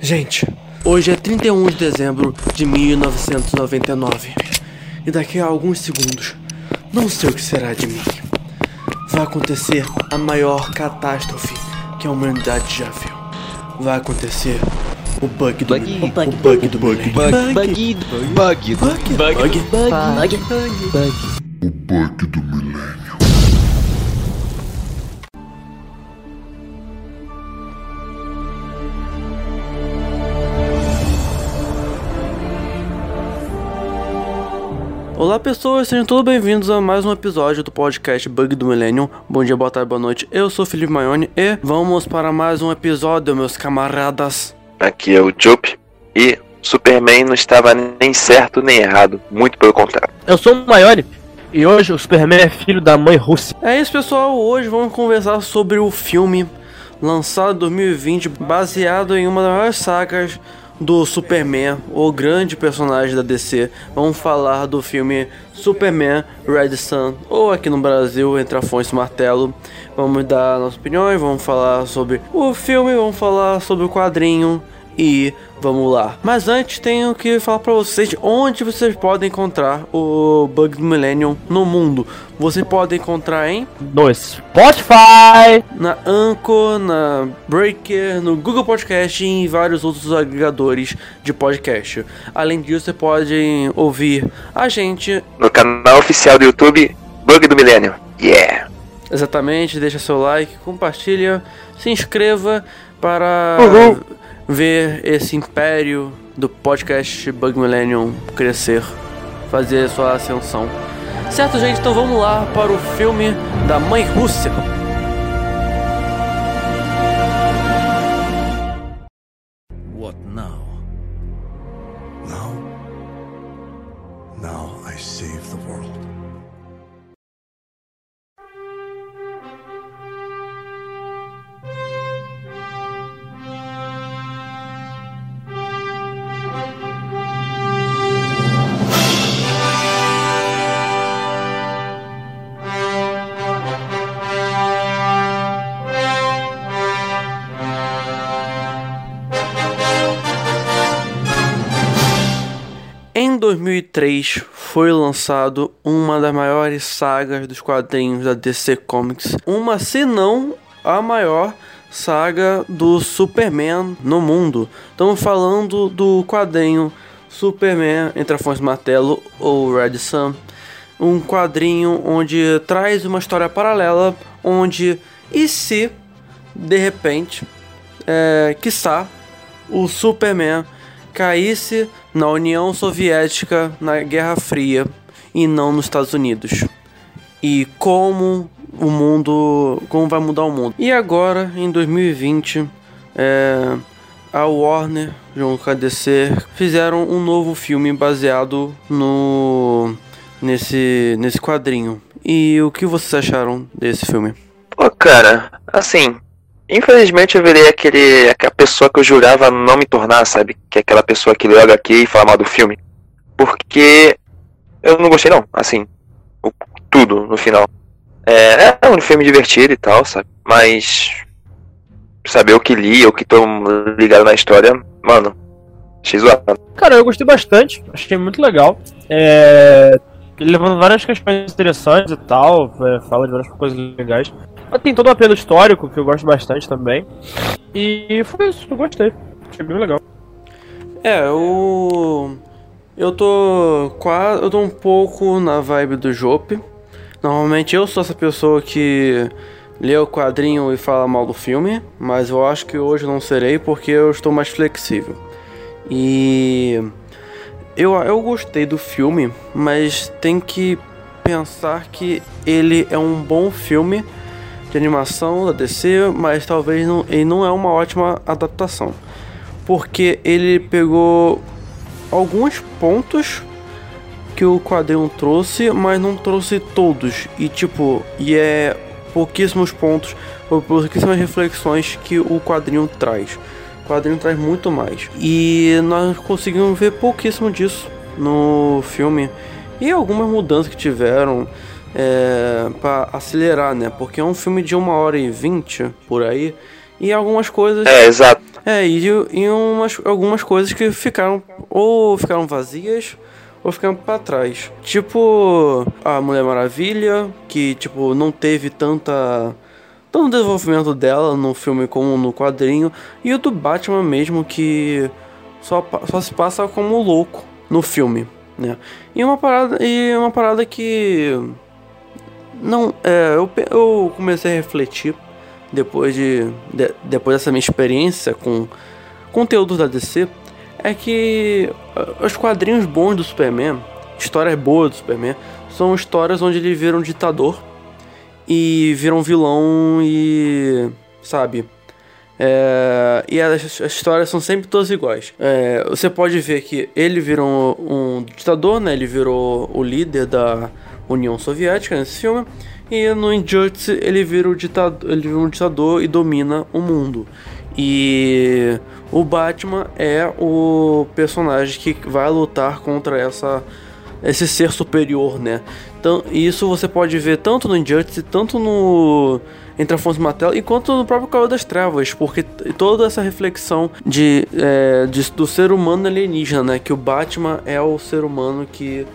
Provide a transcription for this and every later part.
Gente, hoje é 31 de dezembro de 1999 e daqui a alguns segundos, não sei o que será de mim. Vai acontecer a maior catástrofe que a humanidade já viu. Vai acontecer o bug do Bug. milênio. O bug. O bug do milênio. Bug, bug, bug, bug, Bug. bug, Bug. bug. Olá pessoas, sejam todos bem-vindos a mais um episódio do podcast Bug do Millennium. Bom dia, boa tarde, boa noite. Eu sou o Felipe Maione e vamos para mais um episódio, meus camaradas. Aqui é o Jupe e Superman não estava nem certo nem errado, muito pelo contrário. Eu sou o Maione e hoje o Superman é filho da mãe Rússia. É isso, pessoal. Hoje vamos conversar sobre o filme lançado em 2020, baseado em uma das maiores sagas do Superman, o grande personagem da DC. Vamos falar do filme Superman Red Sun, ou aqui no Brasil, Entre Fonte e Martelo. Vamos dar nossas opiniões, vamos falar sobre o filme, vamos falar sobre o quadrinho e vamos lá. Mas antes tenho que falar pra vocês onde vocês podem encontrar o Bug do Millennium no mundo. Você pode encontrar em No Spotify. na Anchor, na Breaker, no Google Podcast e em vários outros agregadores de podcast. Além disso, você pode ouvir a gente No canal oficial do YouTube, Bug do Milênio. Yeah! exatamente, deixa seu like, compartilha, se inscreva para Uhul. Ver esse império do podcast Bug Millennium crescer, fazer sua ascensão. Certo, gente? Então vamos lá para o filme da Mãe Rússia. 2003 foi lançado uma das maiores sagas dos quadrinhos da DC Comics, uma se não a maior saga do Superman no mundo. Estamos falando do quadrinho Superman entre a Fonte e o Martelo ou Red Sun, um quadrinho onde traz uma história paralela onde e se de repente é, quiçá o Superman caísse na União Soviética na Guerra Fria e não nos Estados Unidos. E como o mundo, como vai mudar o mundo. E agora, em 2020, é, a Warner, junto com a DC, fizeram um novo filme baseado no nesse nesse quadrinho. E o que vocês acharam desse filme? Pô, cara, assim, infelizmente eu virei aquele, aquela pessoa que eu jurava não me tornar, sabe? Que é aquela pessoa que lê HQ e fala mal do filme. Porque eu não gostei não, assim, tudo no final. É, é um filme divertido e tal, sabe? Mas saber o que li, o que tô ligado na história, mano, zoado. Cara, eu gostei bastante, achei muito legal. É... Ele levanta várias questões interessantes e tal, é, fala de várias coisas legais. Tem todo o apelo histórico, que eu gosto bastante também. E foi isso, eu gostei. Achei bem legal. É, eu. Eu tô quase. Eu tô um pouco na vibe do Jope. Normalmente eu sou essa pessoa que lê o quadrinho e fala mal do filme, mas eu acho que hoje não serei porque eu estou mais flexível. E. Eu, eu gostei do filme, mas tem que pensar que ele é um bom filme de animação da DC, mas talvez não, ele não é uma ótima adaptação porque ele pegou alguns pontos que o quadrinho trouxe, mas não trouxe todos. E tipo, e é pouquíssimos pontos, ou pouquíssimas reflexões que o quadrinho traz. O quadrinho traz muito mais. E nós conseguimos ver pouquíssimo disso no filme. E algumas mudanças que tiveram é, para acelerar, né? Porque é um filme de uma hora e vinte por aí. E algumas coisas. É, exato. É, e, e umas, algumas coisas que ficaram. Ou ficaram vazias. Ou ficaram pra trás. Tipo. A Mulher Maravilha. Que, tipo, não teve tanta. Tanto desenvolvimento dela no filme como no quadrinho. E o do Batman mesmo. Que. Só, só se passa como louco no filme. Né? E uma parada. E uma parada que. Não, é, eu, eu comecei a refletir depois de, de- depois dessa minha experiência com conteúdos da DC é que os quadrinhos bons do Superman, histórias boas do Superman, são histórias onde ele vira um ditador e vira um vilão e sabe é, e as, as histórias são sempre todas iguais. É, você pode ver que ele virou um, um ditador, né? Ele virou o líder da União Soviética nesse filme. E no Injustice ele vira, ditador, ele vira um ditador e domina o mundo. E o Batman é o personagem que vai lutar contra essa esse ser superior, né? Então, isso você pode ver tanto no Injustice, tanto no Entre a Fonte e enquanto no próprio Cavaleiro das Trevas, porque toda essa reflexão de, é, de- do ser humano alienígena, né? Que o Batman é o ser humano que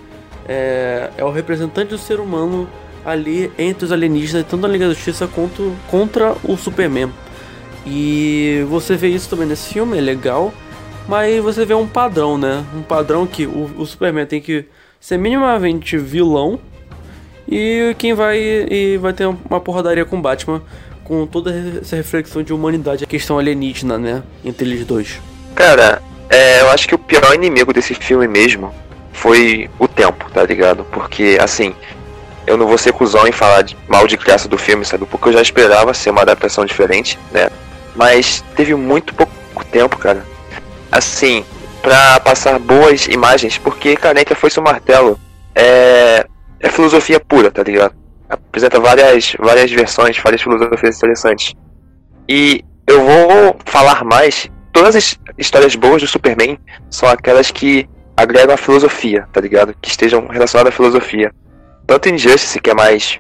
é, é o representante do ser humano ali entre os alienígenas, tanto na Liga da Justiça quanto contra o Superman. E você vê isso também nesse filme, é legal. Mas você vê um padrão, né? Um padrão que o, o Superman tem que ser minimamente vilão. E quem vai e vai ter uma porradaria com Batman com toda essa reflexão de humanidade, a questão alienígena, né? Entre eles dois. Cara, é, eu acho que o pior inimigo desse filme mesmo foi o tempo, tá ligado? Porque, assim, eu não vou ser cuzão em falar de- mal de graça do filme, sabe? Porque eu já esperava ser uma adaptação diferente, né? Mas teve muito pouco tempo, cara. Assim, pra passar boas imagens, porque Caneta foi seu martelo. É, é filosofia pura, tá ligado? Apresenta várias, várias versões, várias filosofias interessantes. E eu vou falar mais. Todas as histórias boas do Superman são aquelas que agregam a filosofia, tá ligado? Que estejam relacionadas à filosofia. Tanto Injustice, que é mais,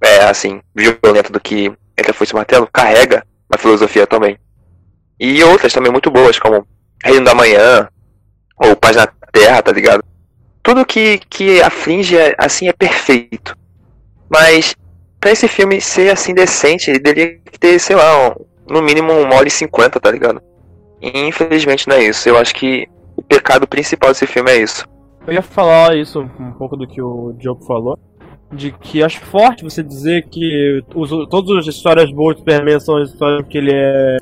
é, assim, violento do que Entre a Foice e o Martelo, carrega a filosofia também. E outras também muito boas, como Reino da Manhã, ou Paz na Terra, tá ligado? Tudo que, que aflige, assim, é perfeito. Mas, pra esse filme ser, assim, decente, ele deveria ter, sei lá, um- no mínimo uma hora e cinquenta, tá ligado? E infelizmente não é isso. Eu acho que o pecado principal desse filme é isso. Eu ia falar isso, um pouco do que o Diogo falou. De que acho forte você dizer que os, todas as histórias boas do Superman são as histórias que ele é.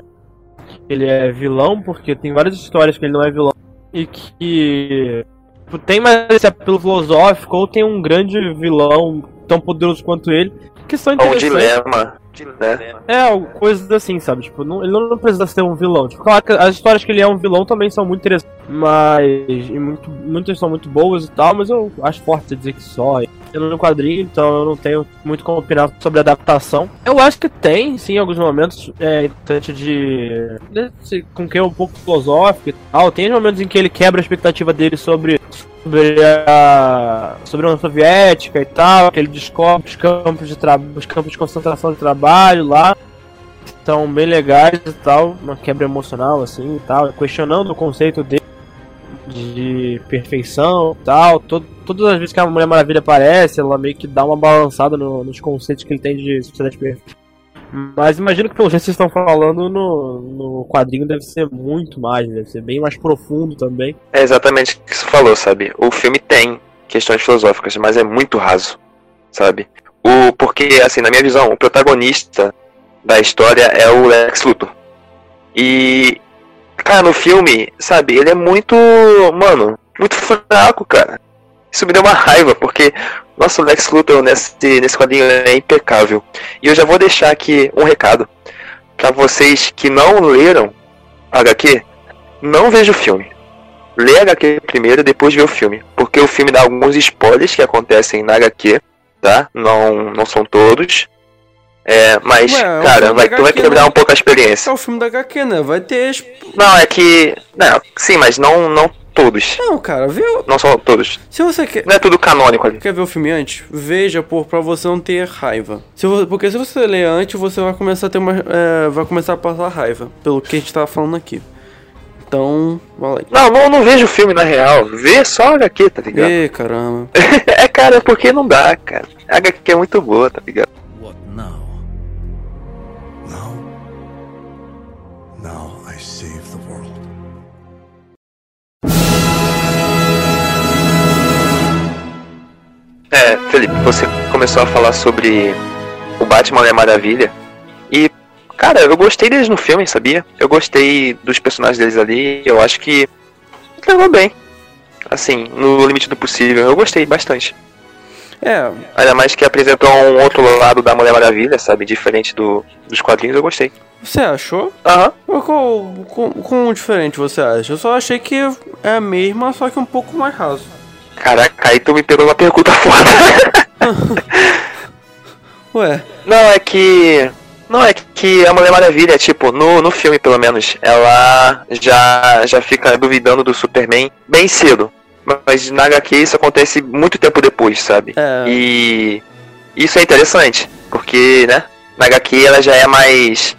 Ele é vilão, porque tem várias histórias que ele não é vilão. E que. tipo, Tem mais esse apelo filosófico, ou tem um grande vilão tão poderoso quanto ele, que são Ou um dilema, né? É, coisas assim, sabe? Tipo, não- ele não precisa ser um vilão. Tipo, claro que as histórias que ele é um vilão também são muito interessantes. Mas. E muito, muitas são muito boas e tal, mas eu acho forte dizer que só. No quadrinho, então eu não tenho muito como opinar sobre a adaptação. Eu acho que tem, sim, alguns momentos. É importante de. desse- com que é um pouco filosófico e tal. Tem momentos em que ele quebra a expectativa dele sobre. Sobre a, sobre a União Soviética e tal, que ele descobre os campos de, os campos de concentração de trabalho lá, são bem legais e tal, uma quebra emocional assim e tal, questionando o conceito dele de perfeição tal. Todo, todas as vezes que a Mulher Maravilha aparece, ela meio que dá uma balançada no- nos conceitos que ele tem de sociedade perfeita. Mas imagino que pelo jeito que vocês estão falando no, no quadrinho deve ser muito mais, deve ser bem mais profundo também. É exatamente o que você falou, sabe? O filme tem questões filosóficas, mas é muito raso, sabe? O, porque, assim, na minha visão, o protagonista da história é o Lex Luthor. E, cara, no filme, sabe, ele é muito, mano, muito fraco, cara. Isso me deu uma raiva, porque nosso Lex Luthor nesse, nesse quadrinho é impecável. E eu já vou deixar aqui um recado pra vocês que não leram HQ, não veja o filme. Lê HQ primeiro, depois vê o filme. Porque o filme dá alguns spoilers que acontecem na HQ, tá? Não, não são todos. É, mas, Ué, é cara, vai, tu vai quebrar né? um pouco a experiência. é o filme da HQ, né? Vai ter. Não, é que. Não, sim, mas não, não todos. Não, cara, viu? Não são todos. Se você quer. Não é tudo canônico ali. Quer ver o filme antes? Veja por pra você não ter raiva. Se vo- porque se você ler antes, você vai começar a ter uma. é, vai começar a passar raiva. Pelo que a gente tava falando aqui. Então, vai lá. Não, não, não vejo o filme na real. Vê só a HQ, tá ligado? Ê, caramba. é, cara, porque não dá, cara. A HQ é muito boa, tá ligado? É, Felipe, você começou a falar sobre o Batman Mulher Maravilha. E, cara, eu gostei deles no filme, sabia? Eu gostei dos personagens deles ali. Eu acho que levou bem. Assim, no limite do possível. Eu gostei bastante. É, Ainda mais que apresentou um outro lado da Mulher Maravilha, sabe? Diferente do, dos quadrinhos, eu gostei. você achou? Aham. Qual, qual, qual diferente você acha? Eu só achei que é a mesma, só que um pouco mais raso. Caraca, aí tu me pegou uma pergunta foda. Ué, Não, é que. Não, é que a Mulher Maravilha, tipo, no, no filme pelo menos, ela já, já fica duvidando do Superman bem cedo. Mas na HQ isso acontece muito tempo depois, sabe? é. E isso é interessante, porque, né? Na HQ ela já é mais.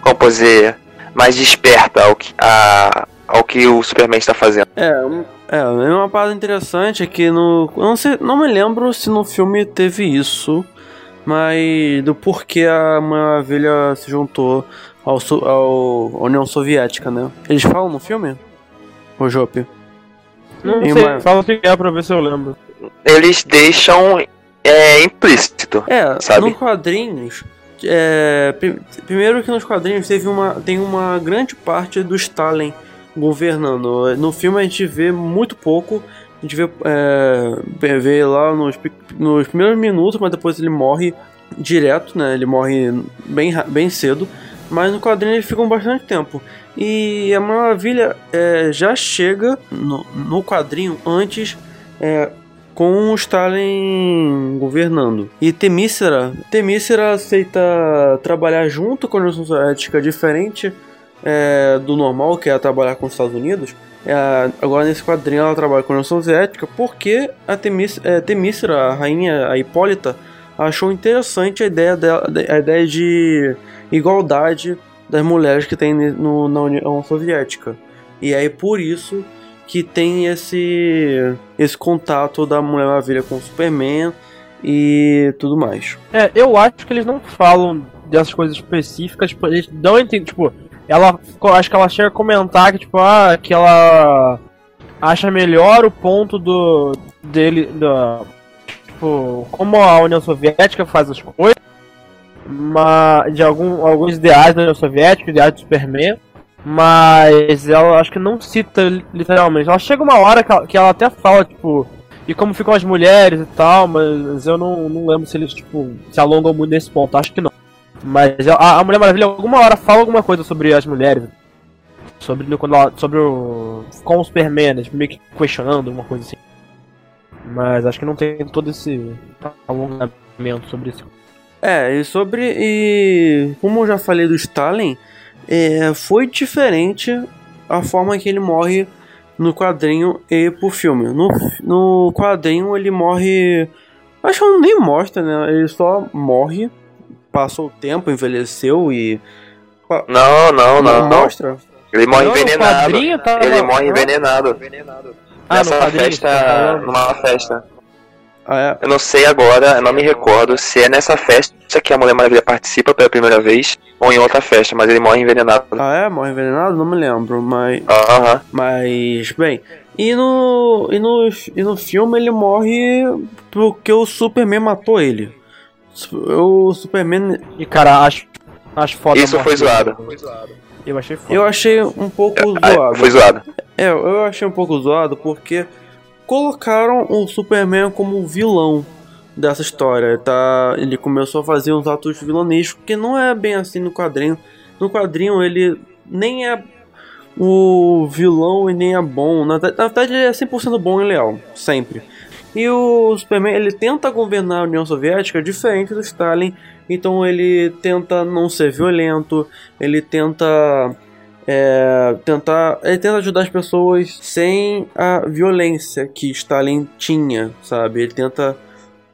Como posso dizer? Mais desperta ao que, a, ao que o Superman está fazendo. É, um- é, uma parada interessante é que no. Eu não, sei, não me lembro se no filme teve isso, mas do porquê a Maravilha se juntou ao, ao à União Soviética, né? Eles falam no filme? O Jope? Não sei, uma- fala o que é pra ver se eu lembro. Eles deixam é, implícito. É, Sabe? nos quadrinhos. é, pri- primeiro que nos quadrinhos teve uma, tem uma grande parte do Stalin governando. No filme a gente vê muito pouco. A gente vê, é, vê lá nos, nos primeiros minutos, mas depois ele morre direto, né? Ele morre bem, bem cedo. Mas no quadrinho ele fica um bastante tempo. E a Maravilha é, já chega no, no quadrinho antes é, com o Stalin governando. E Temícera, Temícera aceita trabalhar junto com a União Soviética, diferente é, do normal, que é trabalhar com os Estados Unidos. É, agora nesse quadrinho ela trabalha com a União Soviética porque a Temícera, é, Temícera, a rainha, a Hipólita, achou interessante a ideia, dela, a ideia de igualdade das mulheres que tem no, na União Soviética. E aí por isso que tem esse esse contato da Mulher Maravilha com o Superman e tudo mais. É, eu acho que eles não falam dessas coisas específicas, tipo, eles dão a entender, tipo, ela, acho que ela chega a comentar que, tipo, ah, que ela acha melhor o ponto do, dele, da, tipo, como a União Soviética faz as coisas, mas, de algum, alguns ideais da União Soviética, ideais do Superman, mas ela acho que não cita literalmente. Ela chega uma hora que ela, que ela até fala, tipo, e como ficam as mulheres e tal, mas eu não, não lembro se eles, tipo, se alongam muito nesse ponto, acho que não. Mas a, a Mulher Maravilha alguma hora fala alguma coisa sobre as mulheres. Sobre, quando ela, sobre o. com o Superman, né, tipo, meio que questionando, alguma coisa assim. Mas acho que não tem todo esse alongamento sobre isso. É, e sobre. E como eu já falei do Stalin, é, foi diferente a forma que ele morre no quadrinho e pro filme. No, no quadrinho ele morre. Acho que nem mostra, né? Ele só morre, passou o tempo, envelheceu e. Não, não, não. não. mostra? Ele morre Não, envenenado. quadrinho tá- Ele morre Ah. envenenado. Ah, Nessa quadrinho, festa. tá? Numa festa. Ah, é. Eu não sei agora, eu não me recordo se é nessa festa que a Mulher Maravilha participa pela primeira vez ou em outra festa, mas ele morre envenenado. Ah, é? Morre envenenado? Não me lembro, mas. Aham. Mas, bem. E no, e, no, e no filme ele morre porque o Superman matou ele. O Superman. E cara, acho. Acho foda. Isso foi zoado. Eu achei foda. Eu achei um pouco Ah, zoado. Foi zoado. É, eu achei um pouco zoado porque colocaram o Superman como vilão dessa história. Tá? Ele começou a fazer uns atos vilanescos, que não é bem assim no quadrinho. No quadrinho ele nem é o vilão e nem é bom. Na, na verdade ele é 100% bom e leal, sempre. E o Superman ele tenta governar a União Soviética diferente do Stalin. Então ele tenta não ser violento, ele tenta é, tentar. Ele tenta ajudar as pessoas sem a violência que Stalin tinha, sabe? Ele tenta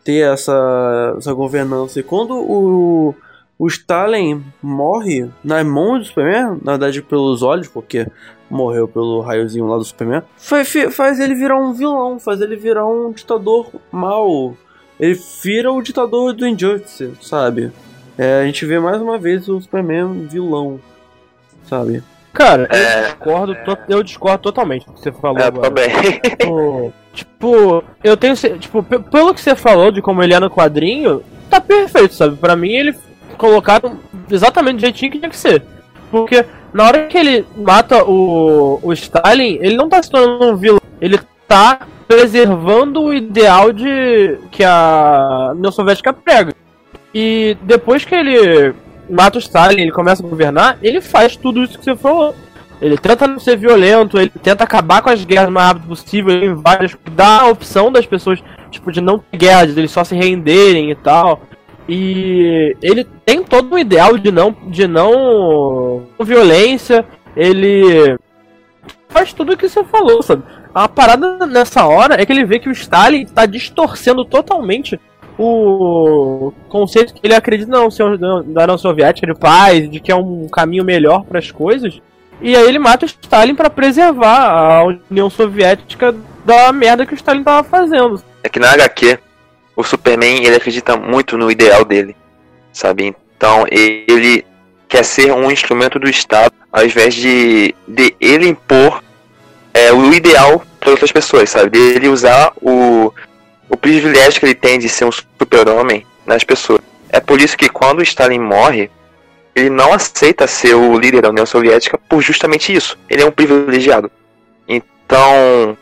ter essa, essa governança. E quando o, o Stalin morre nas mãos do Superman, na verdade pelos olhos, porque morreu pelo raiozinho lá do Superman, faz, faz ele virar um vilão, faz ele virar um ditador mau. Ele vira o ditador do Injustice, sabe? É, a gente vê mais uma vez o Superman vilão, sabe? Cara, eu, É. discordo, to- eu discordo totalmente do que você falou É, agora. também. Tipo, tipo, eu tenho. Tipo, pe- pelo que você falou de como ele é no quadrinho, tá perfeito, sabe? Pra mim, ele colocaram exatamente do jeitinho que tinha que ser. Porque na hora que ele mata o, o Stalin, ele não tá se tornando um vilão. Ele tá preservando o ideal de que a União Soviética prega. E depois que ele mata o Stalin, ele começa a governar, ele faz tudo isso que você falou. Ele tenta não ser violento, ele tenta acabar com as guerras o mais rápido possível, ele invade, dá a opção das pessoas, tipo, de não ter guerra, de eles só se renderem e tal. E ele tem todo o ideal de não, de não violência, ele faz tudo o que você falou, sabe? A parada nessa hora é que ele vê que o Stalin tá distorcendo totalmente o conceito que ele acredita na da União Soviética de paz, de que é um caminho melhor para as coisas. E aí ele mata o Stalin para preservar a União Soviética da merda que o Stalin tava fazendo. É que na HQ, o Superman ele acredita muito no ideal dele, sabe? Então ele quer ser um instrumento do Estado, ao invés de, de ele impor é, o ideal para outras pessoas, sabe? De ele usar o, o privilégio que ele tem de ser um super-homem nas pessoas. É por isso que quando Stalin morre, ele não aceita ser o líder da União Soviética por justamente isso. Ele é um privilegiado. Então,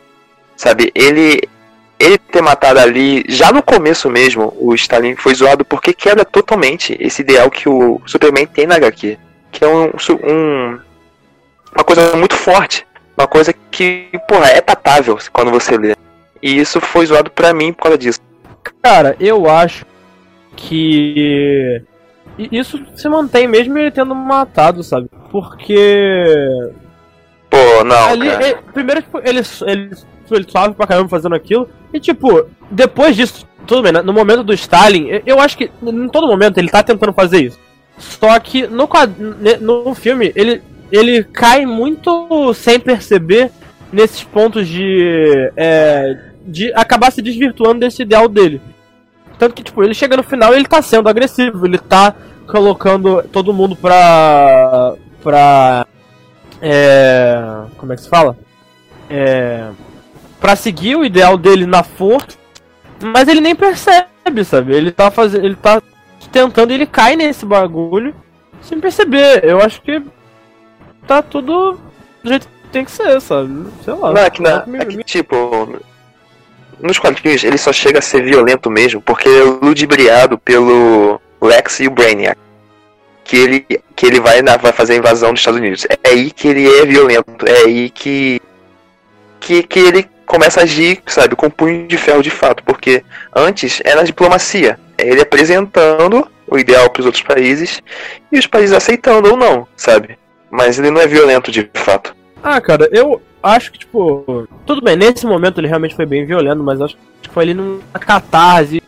sabe, ele ele ter matado ali, já no começo mesmo, o Stalin foi zoado porque quebra totalmente esse ideal que o Superman tem na HQ. Que é um, um- uma coisa muito forte. Uma coisa que, porra, é tatável quando você lê. E isso foi zoado pra mim por causa disso. Cara, eu acho que isso se mantém mesmo ele tendo matado, sabe? Porque Pô, não, ali, ele- primeiro tipo, ele ele ele suave pra caramba fazendo aquilo e tipo, depois disso, tudo bem, né? no momento do Stalin, eu- acho que em todo momento ele tá tentando fazer isso. Só que no no filme ele ele cai muito sem perceber nesses pontos de é, de acabar se desvirtuando desse ideal dele. Tanto que, tipo, ele chega no final ele tá sendo agressivo, ele tá colocando todo mundo pra. pra. É. Como é que se fala? É. Pra seguir o ideal dele na força, mas ele nem percebe, sabe? Ele tá fazendo. Ele tá tentando ele cai nesse bagulho sem perceber. Eu acho que tá tudo do jeito que tem que ser, sabe? Sei lá. Não, é que, na, Me- é que, tipo, nos quadrinhos ele só chega a ser violento mesmo porque é ludibriado pelo Lex e o Brainiac. Que ele, que ele vai, na- vai fazer a invasão dos Estados Unidos. É aí que ele é violento, é aí que, que, que ele começa a agir, sabe, com punho de ferro de fato. Porque antes era a diplomacia, é ele apresentando o ideal para os outros países e os países aceitando ou não, sabe? Mas ele não é violento de fato. Ah, cara, eu acho que, tipo. Tudo bem, nesse momento ele realmente foi bem violento, mas acho que foi ali numa catarse.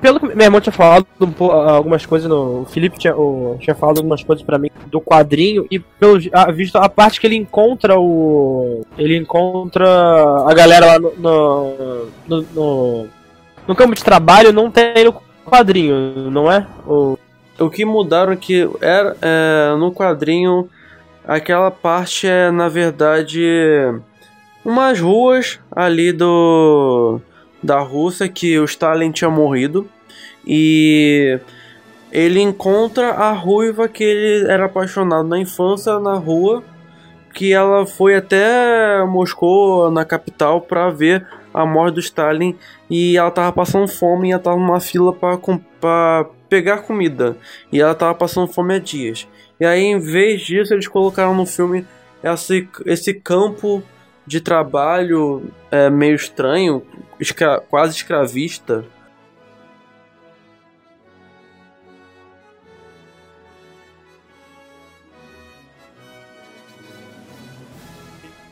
Pelo que meu irmão tinha falado um algumas coisas no. O Felipe tinha, o- tinha falado algumas coisas pra mim do quadrinho e pelo ah, visto a parte que ele encontra o. Ele encontra a galera lá no. no, no, no- no campo de trabalho não tem no quadrinho, não é? O, O que mudaram é que era é, no quadrinho aquela parte é na verdade umas ruas ali do da Rússia que o Stalin tinha morrido. E ele encontra a ruiva que ele era apaixonado na infância na rua que ela foi até Moscou na capital para ver a morte do Stalin. E ela tava passando fome e ela tava numa fila para pegar comida. E ela tava passando fome há dias. E aí, em vez disso, eles colocaram no filme esse, esse campo de trabalho é, meio estranho, escra- quase escravista.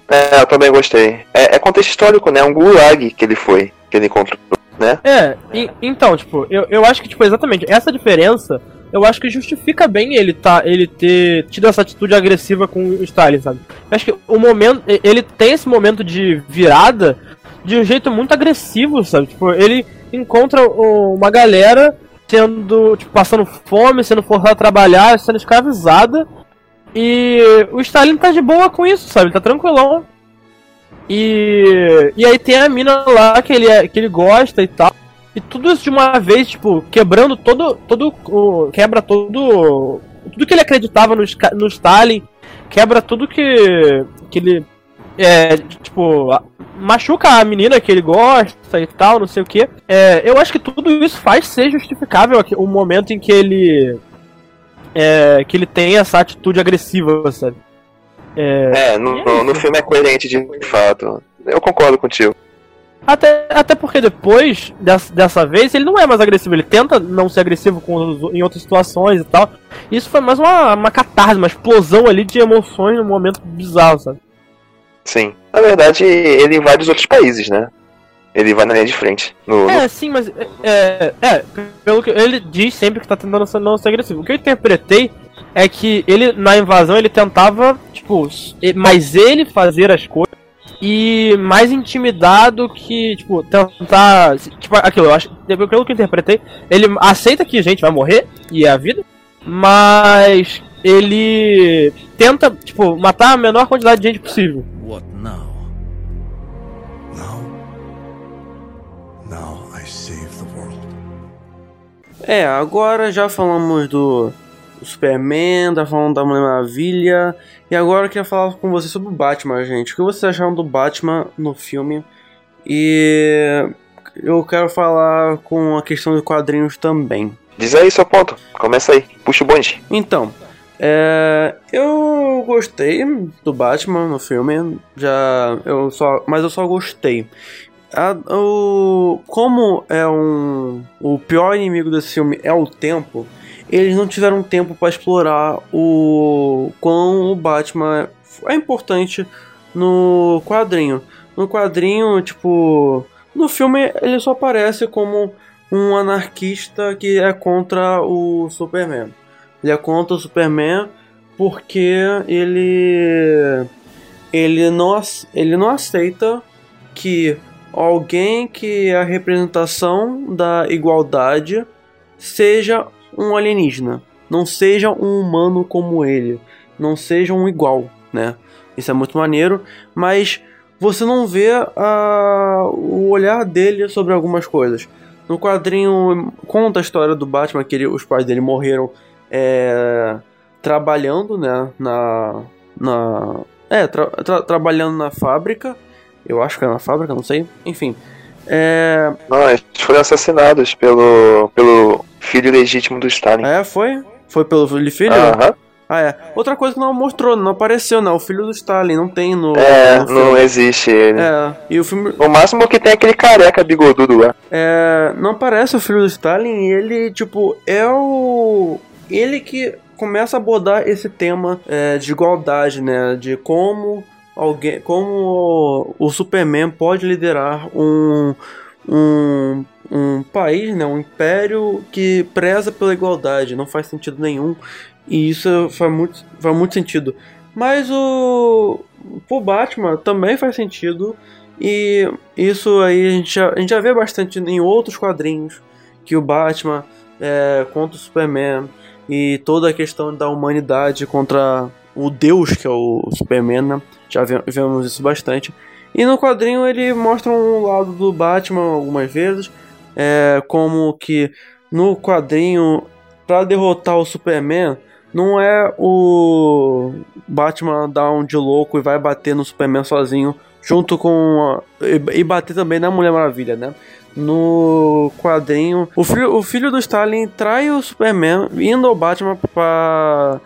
É, eu também gostei. É, é contexto histórico, né? É um gulag que ele foi, que ele encontrou, né? É, e- então, tipo, eu, eu acho que, tipo, exatamente, essa diferença, eu acho que justifica bem ele tá, ele ter tido essa atitude agressiva com o Stalin, sabe? Eu acho que o momento, ele tem esse momento de virada de um jeito muito agressivo, sabe? Tipo, ele encontra uma galera sendo, tipo, passando fome, sendo forçada a trabalhar, sendo escravizada, e o Stalin tá de boa com isso, sabe? Ele tá tranquilão. E, e aí tem a mina lá que ele, é, que ele gosta e tal. E tudo isso de uma vez, tipo, quebrando todo. todo o, quebra todo. Tudo que ele acreditava no, no Stalin. Quebra tudo que. que ele. É, tipo, machuca a menina que ele gosta e tal, não sei o que. É, eu acho que tudo isso faz ser justificável o momento em que ele. É, que ele tem essa atitude agressiva, sabe? É, no, E é no, no filme é coerente de fato. Eu concordo contigo. Até, até porque depois dessa, dessa vez ele não é mais agressivo, ele tenta não ser agressivo com os- em outras situações e tal. Isso foi mais uma, uma catarse, uma explosão ali de emoções num momento bizarro, sabe? Sim. Na verdade, ele vai dos outros países, né? Ele vai na linha de frente. No, no- É, sim, mas é, é, pelo que ele diz sempre que tá tentando ser- não ser agressivo. O que eu interpretei é que ele na invasão ele tentava, tipo, mais ele fazer as coisas e mais intimidado que, tipo, tentar, tipo, aquilo, eu acho, pelo que eu interpretei, ele aceita que gente vai morrer e é a vida, mas ele tenta, tipo, matar a menor quantidade de gente possível. What now? Now? Now I save the world. É, agora já falamos do Superman, já falamos da Mulher Maravilha. E agora eu queria falar com vocês sobre o Batman, gente. O que vocês acharam do Batman no filme? E eu quero falar com a questão de quadrinhos também. Diz aí seu ponto. Começa aí. Puxa o bonde. Então, é, eu gostei do Batman no filme, já eu só, mas eu só gostei. A- o, como é um o pior inimigo desse filme é o tempo, eles não tiveram tempo para explorar o quão o Batman é importante no quadrinho. No quadrinho, tipo, no filme ele só aparece como um anarquista que é contra o Superman. Ele é contra o Superman porque ele ele não ele não aceita que alguém que é a representação da igualdade seja um alienígena, não seja um humano como ele, não seja um igual, né? Isso é muito maneiro, mas você não vê a, o olhar dele sobre algumas coisas. No quadrinho conta a história do Batman que ele- os pais dele morreram é, trabalhando, né, na, na é, tra- tra- trabalhando na fábrica. Eu acho que é na fábrica, não sei. Enfim, é, Não, eles foram assassinados pelo, pelo filho legítimo do Stalin. é, foi, foi pelo filho. Aham. Ah, é. Outra coisa que não mostrou, não apareceu, né? O filho do Stalin, não tem no. É, no não existe ele. É, e o filme. O máximo que tem é aquele careca bigodudo lá. É, não aparece o filho do Stalin e ele, tipo, é o. Ele que começa a abordar esse tema é, de igualdade, né? De como alguém. Como o Superman pode liderar um. Um, um país, né, um império que preza pela igualdade, não faz sentido nenhum, e isso faz muito, faz muito sentido. Mas o pro Batman também faz sentido, e isso aí a gente já, a gente já vê bastante em outros quadrinhos que o Batman é contra o Superman e toda a questão da humanidade contra o Deus que é o Superman, né? Já ve- vemos isso bastante. E no quadrinho ele mostra um lado do Batman algumas vezes, é, como que no quadrinho para derrotar o Superman não é o Batman dar um de louco e vai bater no Superman sozinho, junto com. a- e, e bater também na Mulher Maravilha, né? No quadrinho, o filho, o filho do Stalin trai o Superman, indo ao Batman pra,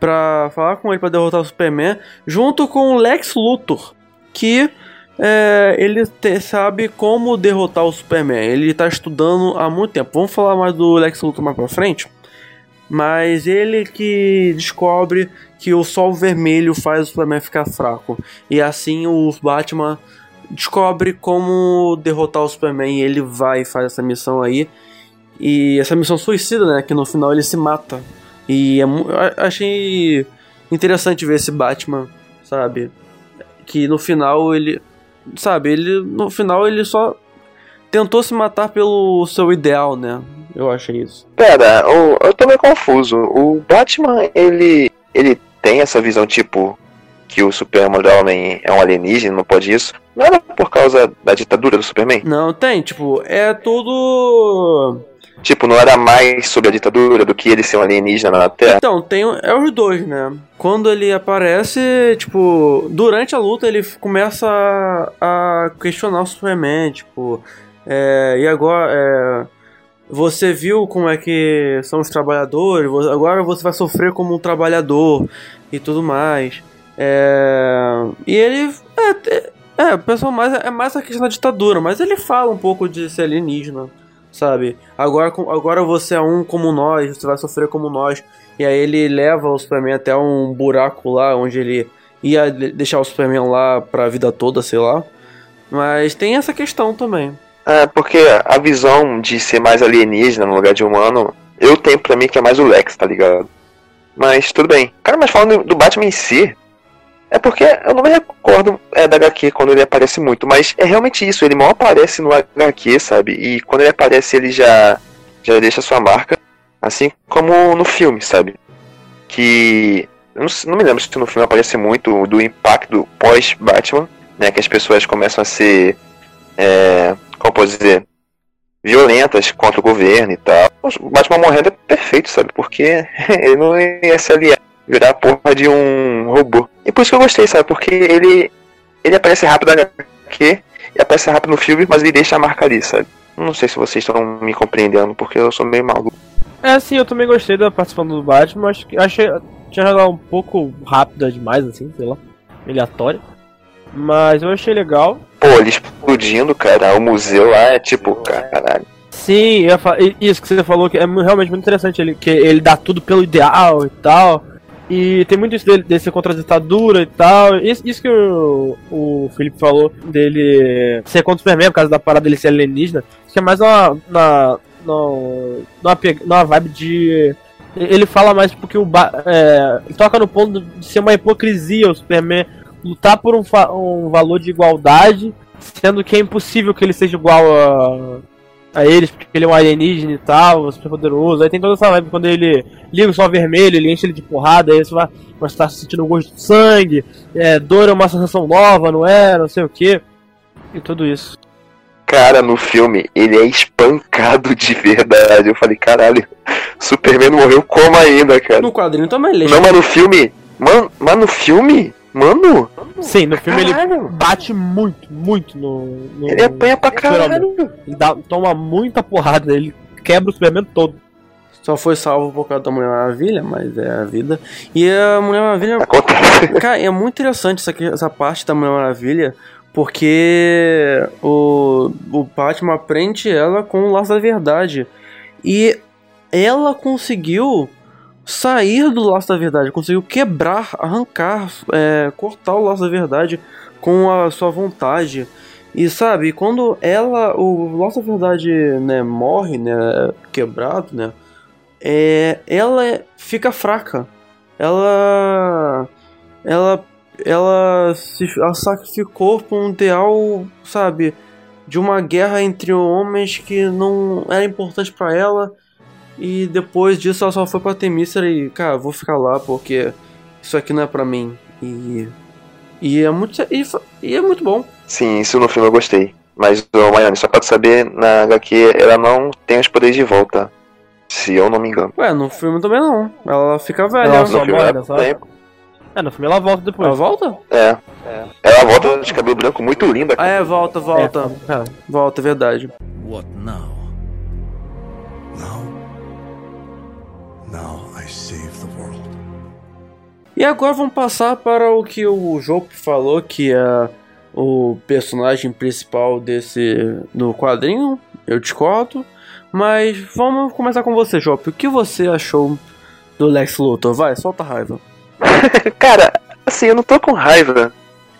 pra falar com ele pra derrotar o Superman, junto com o Lex Luthor, que é, ele te- sabe como derrotar o Superman. Ele tá estudando há muito tempo. Vamos falar mais do Lex Luthor mais pra frente. mas ele que descobre que o sol vermelho faz o Superman ficar fraco. E assim o Batman descobre como derrotar o Superman e ele vai e faz essa missão aí. E essa missão suicida, né? Que no final ele se mata. E é, eu achei interessante ver esse Batman, sabe? Que no final ele. Sabe, ele. No final ele só tentou se matar pelo seu ideal, né? Eu achei isso. Pera, o- eu tô meio confuso. O Batman, ele. ele tem essa visão tipo que o Super-Homem é um alienígena, não pode isso. Não era por causa da ditadura do Superman? Não, tem, tipo, é tudo. Tipo, não era mais sobre a ditadura do que ele ser um alienígena na Terra? Então, tem é os dois, né? Quando ele aparece, tipo, durante a luta ele começa a, a questionar o Superman, tipo, é, e agora, é, você viu como é que são os trabalhadores, agora você vai sofrer como um trabalhador e tudo mais. É, e ele, é, é, pessoal mais é mais a questão da ditadura, mas ele fala um pouco de ser alienígena, sabe? Agora, agora você é um como nós, você vai sofrer como nós. E aí ele leva o Superman até um buraco lá, onde ele ia de- deixar o Superman lá pra vida toda, sei lá. Mas tem essa questão também. É, porque a visão de ser mais alienígena no lugar de humano, eu tenho pra mim que é mais o Lex, tá ligado? Mas tudo bem. Cara, mas falando do Batman em si, é porque eu não me recordo é, da HQ quando ele aparece muito, mas é realmente isso, ele mal aparece no HQ, sabe? E quando ele aparece ele já, já deixa sua marca, assim como no filme, sabe? Que. Não, não me lembro se no filme aparece muito do impacto pós-Batman, né? Que as pessoas começam a ser. É, como posso dizer? Violentas contra o governo e tal. O Batman morrendo é perfeito, sabe? Porque ele não ia se aliar, virar a porra de um robô. E por isso que eu gostei, sabe? Porque ele. Ele aparece rápido na HQ e aparece rápido no filme, mas ele deixa a marca ali, sabe? Não sei se vocês estão me compreendendo, porque eu sou meio maluco. É, sim, eu também gostei da participação do Batman, acho que achei tinha ela um pouco rápida demais, assim, sei lá, aleatória. Mas eu achei legal. Pô, ele explodindo, cara, o museu lá é tipo, caralho. Sim, isso que você falou que é realmente muito interessante, ele, que ele dá tudo pelo ideal e tal. E tem muito isso dele, ser contra a ditadura e tal. Isso, isso que o, o Felipe falou dele ser contra o Superman por causa da parada dele ser alienígena. Isso é mais uma, pe- numa vibe de. Ele fala mais porque o. Ba- É, toca no ponto de ser uma hipocrisia o Superman lutar por um, um valor de igualdade, sendo que é impossível que ele seja igual a eles, porque ele é um alienígena e tal, super poderoso. Aí tem toda essa vibe quando ele liga o sol vermelho, ele enche ele de porrada, aí você vai, você tá sentindo o gosto de sangue, é, dor é uma sensação nova, não é? Não sei o que. E tudo isso. Cara, no filme, ele é espancado de verdade. Eu falei, caralho, Superman morreu como ainda, cara? No quadrinho também, ele é Não, mas no filme. Mano, mas no filme? Mano, Sim, no filme ele Caralho. bate muito, muito no. no ele apanha pra caralho. Ele dá, toma muita porrada, ele quebra o Superman todo. só foi salvo por causa da Mulher Maravilha, mas é a vida. E a Mulher Maravilha Acontece. Cara, é muito interessante essa, essa parte da Mulher Maravilha, porque o, o Batman aprende ela com o laço da verdade. E ela conseguiu sair do laço da verdade, conseguiu quebrar, arrancar, é, cortar o laço da verdade com a sua vontade. E sabe, quando ela, o laço da verdade, né, morre, né, quebrado, né, é, ela fica fraca. Ela ela ela se ela sacrificou por um ideal, sabe, de uma guerra entre homens que não era importante pra ela e depois disso ela só foi pra Temícera e, cara, vou ficar lá porque isso aqui não é pra mim. E e é muito e, e é muito bom. Sim, isso no filme eu gostei. Mas, ô Miami, só pode saber, na HQ ela não tem os poderes de volta. Se eu não me engano. Ué, no filme também não. Ela fica velha. Ela No só filme morre, ela né, só? tem. É, no filme ela volta depois. Ela volta? É. Ela volta de cabelo branco muito linda. Ah, é, volta, volta. É, Volta, é verdade. What now? Now? Now I save the world. E agora vamos passar para o que o Jopo falou, que é o personagem principal desse no quadrinho. Eu discordo. Mas vamos começar com você, Jopo. O que você achou do Lex Luthor? Vai, solta a raiva. Cara, assim, eu não tô com raiva.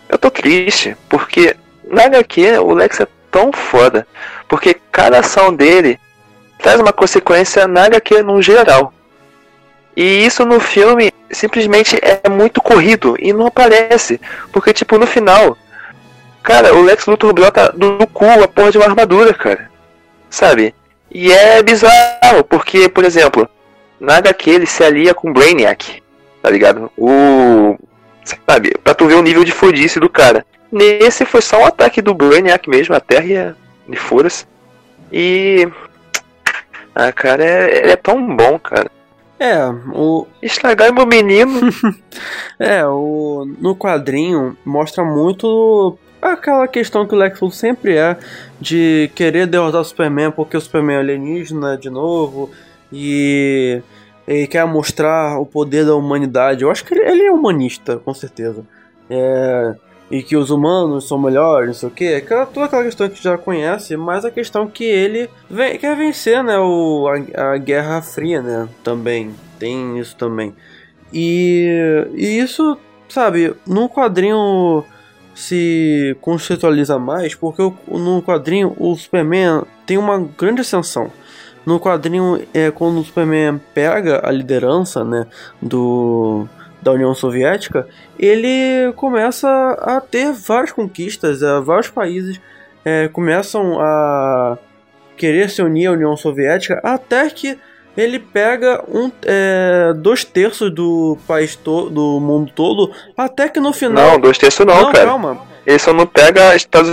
Eu tô triste, porque na HQ o Lex é tão foda. Porque cada ação dele traz uma consequência na HQ no geral. E isso no filme simplesmente é muito corrido e não aparece. Porque, tipo, no final, cara, o Lex Luthor brota do cu a porra de uma armadura, cara. Sabe? E é bizarro, porque, por exemplo, na HQ ele se alia com Brainiac, tá ligado? O. Sabe? Pra tu ver o nível de fodice do cara. Nesse foi só um ataque do Brainiac mesmo, a Terra ia de furas. E. Ah, cara, é, é tão bom, cara. É, o, Estragar meu menino. É, o, no quadrinho mostra muito aquela questão que o Lex Luthor sempre é de querer derrotar o Superman porque o Superman é alienígena de novo e ele quer mostrar o poder da humanidade. Eu acho que ele, ele é humanista, com certeza. É, e que os humanos são melhores, não sei o que. Aquela, toda aquela questão que já conhece, mas a questão que ele vem- quer vencer, né? O, a, a Guerra Fria, né? Também. Tem isso também. E, e isso, sabe, no quadrinho se conceitualiza mais, porque no quadrinho o Superman tem uma grande ascensão. No quadrinho, é quando o Superman pega a liderança, né, do da União Soviética, ele começa a ter várias conquistas, é, vários países é, começam a querer se unir à União Soviética, até que ele pega um, é, dois terços do país do mundo todo, até que no final. Não, dois terços não, cara. calma. Ele só não pega Estados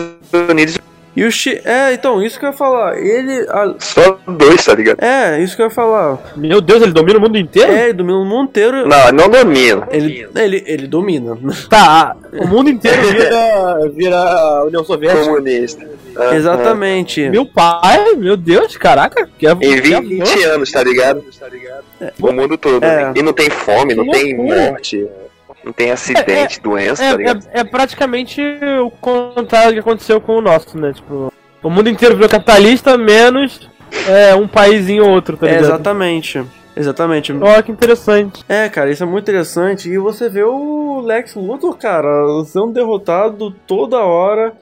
Unidos E o Chi É, então, isso que eu ia falar. Ele. a- só dois, tá ligado? É, isso que eu ia falar. Meu Deus, ele domina o mundo inteiro? É, ele domina o mundo inteiro. Não, não domina. Ele, ele, ele domina. Tá, o mundo inteiro vira, vira a União Soviética. Comunista. Aham. Exatamente. Meu pai, meu Deus, caraca. Que av- Em que 20 avanço. anos, tá ligado? O mundo todo. É. E não tem fome, não Que tem morte, não tem acidente, doença, tá ligado? É, é, é praticamente o contrário que aconteceu com o nosso, né? Tipo, o mundo inteiro virou capitalista, menos é, um paísinho ou outro, tá É, ligado? exatamente. Exatamente. Ó, que interessante. É, cara, isso é muito interessante. E você vê o Lex Luthor, cara, sendo derrotado toda hora.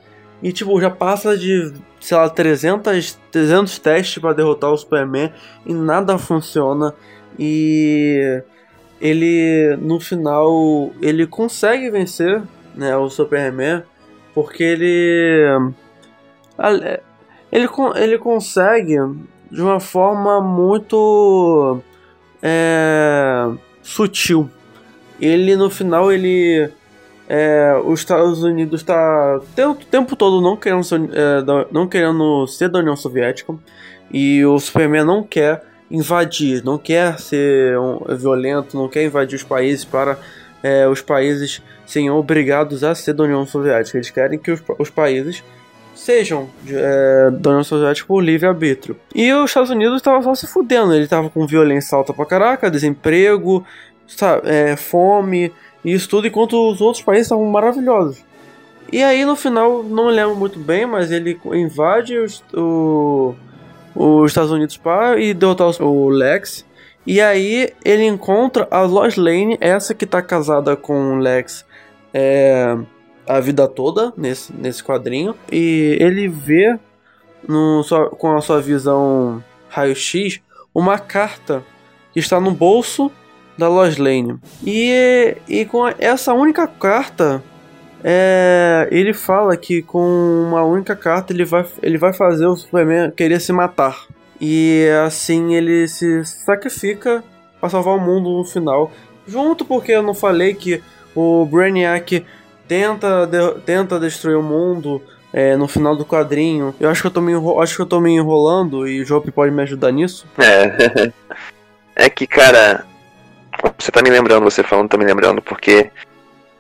E, tipo, já passa de, sei lá, 300, 300 testes pra derrotar o Superman. E nada funciona. E ele, no final, ele consegue vencer, né, o Superman. Porque ele... a- Ele, ele consegue de uma forma muito é, sutil. Ele no final ele é, os Estados Unidos está o tempo todo não querendo ser, é, não querendo ser da União Soviética e o Superman não quer invadir, não quer ser violento, não quer invadir os países para é, os países serem obrigados a ser da União Soviética. Eles querem que os, os países sejam é, da União Soviética por livre-arbítrio. E os Estados Unidos estavam só se fudendo, ele tava com violência alta pra caraca, desemprego, sa- é, fome, isso tudo, enquanto os outros países estavam maravilhosos. E aí no final, não lembro muito bem, mas ele invade os, o, os Estados Unidos para e derrotar o Lex. E aí ele encontra a Lois Lane, essa que tá casada com o Lex. É, a vida toda nesse, nesse quadrinho. E ele vê no, com a sua visão raio-x uma carta que está no bolso da Lois Lane. E, e com essa única carta, é, ele fala que com uma única carta ele vai, ele vai fazer o Superman querer se matar. E assim ele se sacrifica para salvar o mundo no final. Junto porque eu não falei que o Brainiac tenta, de- tenta destruir o mundo é, no final do quadrinho. Eu acho que eu tô me, acho que eu tô me enrolando e o Jope pode me ajudar nisso. É. é que, cara, você tá me lembrando, você falando tá me lembrando, porque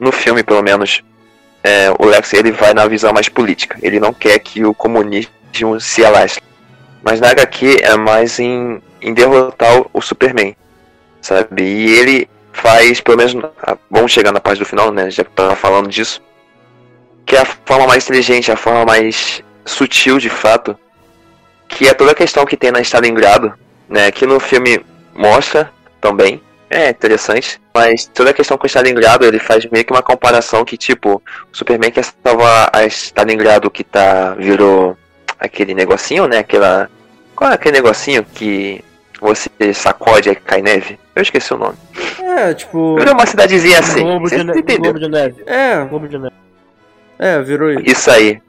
no filme, pelo menos, é, o Lex ele vai na visão mais política. Ele não quer que o comunismo se alastre. Mas na HQ é mais em, em derrotar o, Superman, sabe? E ele faz, pelo menos, ah, vamos chegar na parte do final, né? Já tava falando disso. Que é a forma mais inteligente, a forma mais sutil de fato. Que é toda a questão que tem na Stalingrado, né? Que no filme mostra também. É interessante, mas toda a questão com o Stalingrado, ele faz meio que uma comparação que, tipo, o Superman quer salvar a Stalingrado que tá, virou aquele negocinho, né, aquela... Qual é aquele negocinho que você sacode e cai neve? Eu esqueci o nome. É, tipo. Virou uma cidadezinha assim, Globo, de ne-? Globo de Neve. É, Globo de Neve. é, virou isso. Isso aí.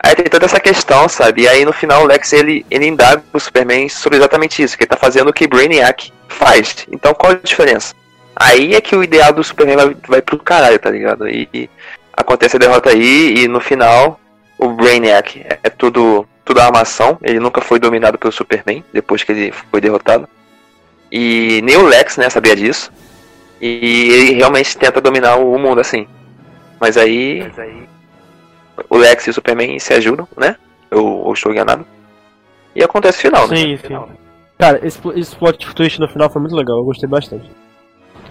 Aí tem toda essa questão, sabe? E aí no final o Lex ele, ele indaga o Superman sobre exatamente isso, que ele tá fazendo o que Brainiac faz. Então qual a diferença? Aí é que o ideal do Superman vai, vai pro caralho, tá ligado? E, e acontece a derrota aí e no final o Brainiac é, é tudo, tudo armação. Ele nunca foi dominado pelo Superman depois que ele foi derrotado. E nem o Lex, né, sabia disso. E ele realmente tenta dominar o mundo assim. Mas aí o Lex e o Superman se ajudam, né? Eu, eu estou enganado. E acontece o final, né? Sim, sim. Cara, esse, esse plot twist no final foi muito legal, eu gostei bastante.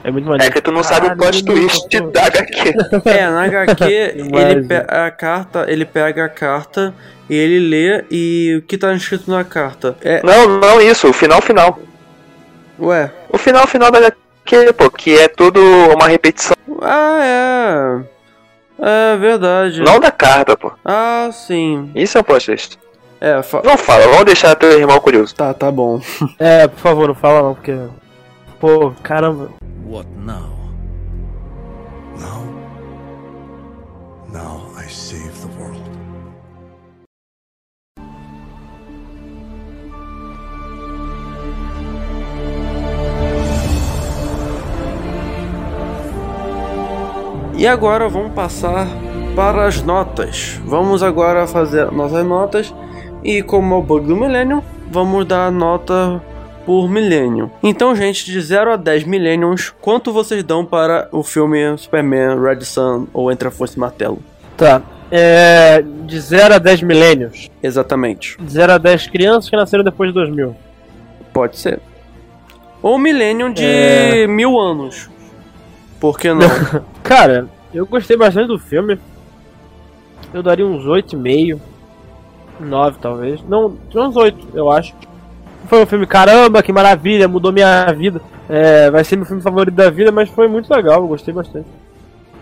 É muito É maneiro. que tu não sabe o plot twist pô. da HQ. É, na HQ ele a carta, ele pega a carta e ele lê e o que tá escrito na carta é, Não, não isso, o final final. ué, O final final da HQ, pô, que é tudo uma repetição. ah é, é verdade. Não da carta, pô. Ah, sim. Isso é um plot twist. É, fa- Não fala, vamos deixar teu irmão curioso. tá, tá bom. É, por favor, não fala não, porque. Pô, caramba. What now? Now? Now I save the world. E agora vamos passar para as notas. Vamos agora fazer nossas notas e como é o bug do Millennium, vamos dar nota por Millennium. Então, gente, de 0 a 10 Millenniums, quanto vocês dão para o filme Superman, Red Sun ou Entre a Força e Martelo? Tá. É. De 0 a 10 milênios. Exatamente. De 0 a 10 crianças que nasceram depois de 2000. Pode ser. Ou Millennium de É. mil anos. Por que não? Cara, eu gostei bastante do filme. Eu daria uns 8,5. 9 talvez. Não, uns 8, eu acho. Foi um filme, caramba, que maravilha, mudou minha vida. É, vai ser meu filme favorito da vida, mas foi muito legal, eu gostei bastante.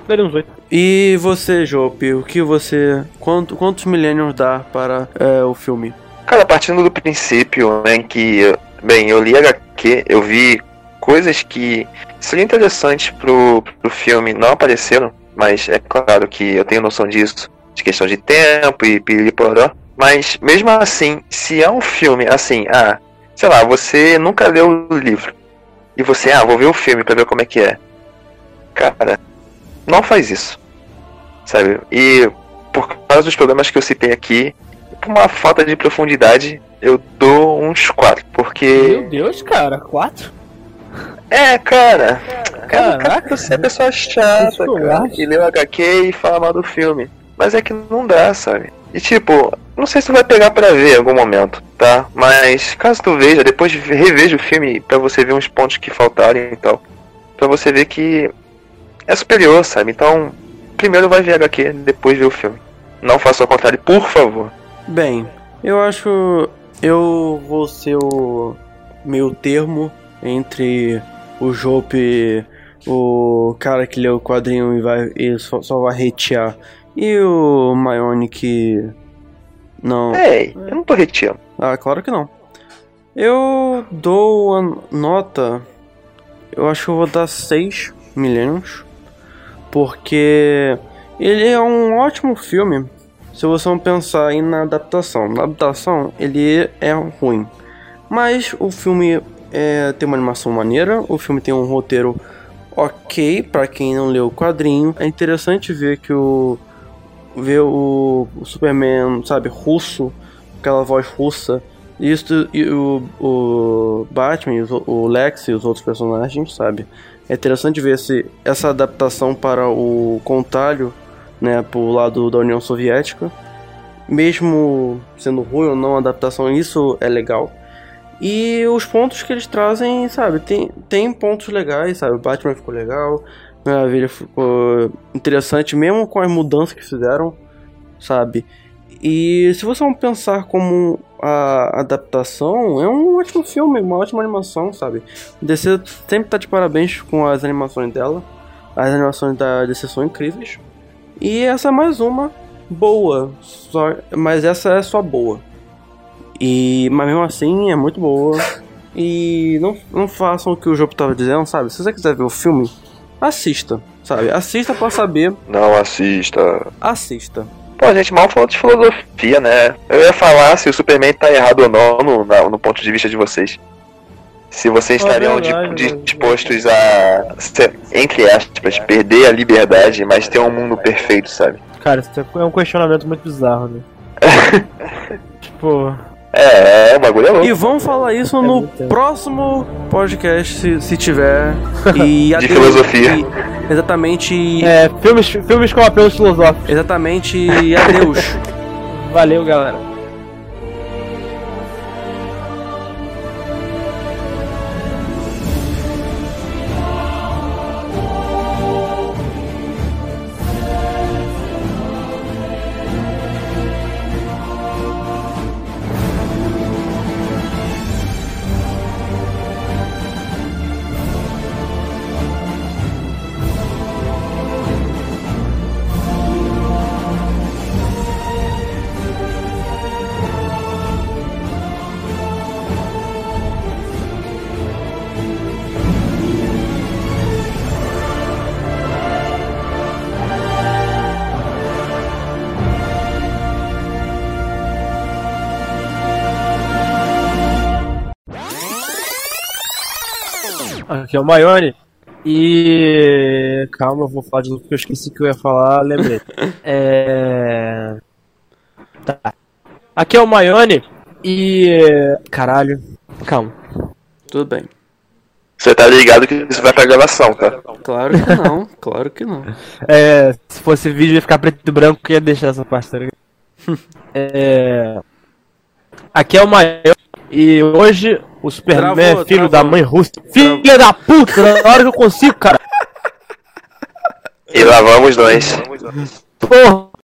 Daria uns 8. e você, Jope, o que você. Quanto, quantos Millenniums dá para é, o filme? Cara, partindo do princípio, né, que, bem, eu li HQ, eu vi coisas que seriam interessantes pro, pro filme, não apareceram, mas é claro que eu tenho noção disso, de questão de tempo e piriporó, mas mesmo assim, se é um filme assim, ah, sei lá, você nunca leu o livro, e você, ah, vou ver o filme pra ver como é que é. Cara, não faz isso, sabe? E por causa dos problemas que eu citei aqui, por uma falta de profundidade, eu dou uns 4. Porque. Deus, cara, 4? É, cara. Cara, Caraca. cara, você é pessoa chata, cara. E leu HQ e fala mal do filme. Mas é que não dá, sabe? E tipo, não sei se tu vai pegar pra ver em algum momento, tá? Mas caso tu veja, depois de- reveja o filme pra você ver uns pontos que faltarem e tal. Pra você ver que é superior, sabe? Então, primeiro vai ver HQ, depois ver o filme. Não faça o contrário, por favor. Bem, eu acho. Eu vou ser o meio termo entre o Jope, o cara que lê o quadrinho e, vai, e só, só vai hatear, e o que. Não. Ei, eu não tô retirando. Ah, claro que não. Eu dou a nota. Eu acho que eu vou dar 6 milhões. Porque ele é um ótimo filme. Se você não pensar aí na adaptação. Na adaptação, ele é ruim. Mas o filme é, tem uma animação maneira. O filme tem um roteiro ok para quem não leu o quadrinho. É interessante ver que o ver o, o Superman, sabe, russo, aquela voz russa. Isso e o, o Batman, e o Lex e os outros personagens, sabe? É interessante ver se essa adaptação para o contrário, né, pro lado da União Soviética. Mesmo sendo ruim ou não a adaptação, isso é legal. E os pontos que eles trazem, sabe, tem, tem pontos legais, sabe? O Batman ficou legal, Maravilha ficou interessante, mesmo com as mudanças que fizeram, sabe? E se você não pensar como a adaptação, é um ótimo filme, uma ótima animação, sabe? DC sempre tá de parabéns com as animações dela. As animações da DC são incríveis. E essa é mais uma boa, só, mas essa é só boa. E, mas mesmo assim é muito boa. E não, não façam o que o jogo tava dizendo, sabe? Se você quiser ver o filme, assista, sabe? Assista pra saber, Não assista. assista. Pô, a gente mal falou de filosofia, né? Eu ia falar se o Superman tá errado ou não no, na- no ponto de vista de vocês. Se vocês É estariam verdade, dispostos a, se- entre aspas, perder a liberdade, mas ter um mundo perfeito, sabe? Cara, isso é um questionamento muito bizarro, né? tipo, É, é, o bagulho é louco. E vamos falar isso no tempo. próximo podcast, se, se tiver. E De filosofia. e- exatamente. é, filmes, filmes com apelos filosóficos. Exatamente. E adeus. Valeu, galera. Aqui é o Maione. E. Calma, eu vou falar de novo porque eu esqueci que eu ia falar, lembrei. é. Tá. Aqui é o Maione e. Caralho. Calma. Tudo bem. Você tá ligado que isso vai pra gravação, tá? Claro que não. Claro que não. É, se fosse vídeo ia ficar preto e branco, eu ia deixar essa parte, tá ligado? é. Aqui é o Maione e hoje o Superman Travou, é filho travou. da mãe russa. Filha da puta, na hora que eu consigo, cara. E lá vamos nós. Porra!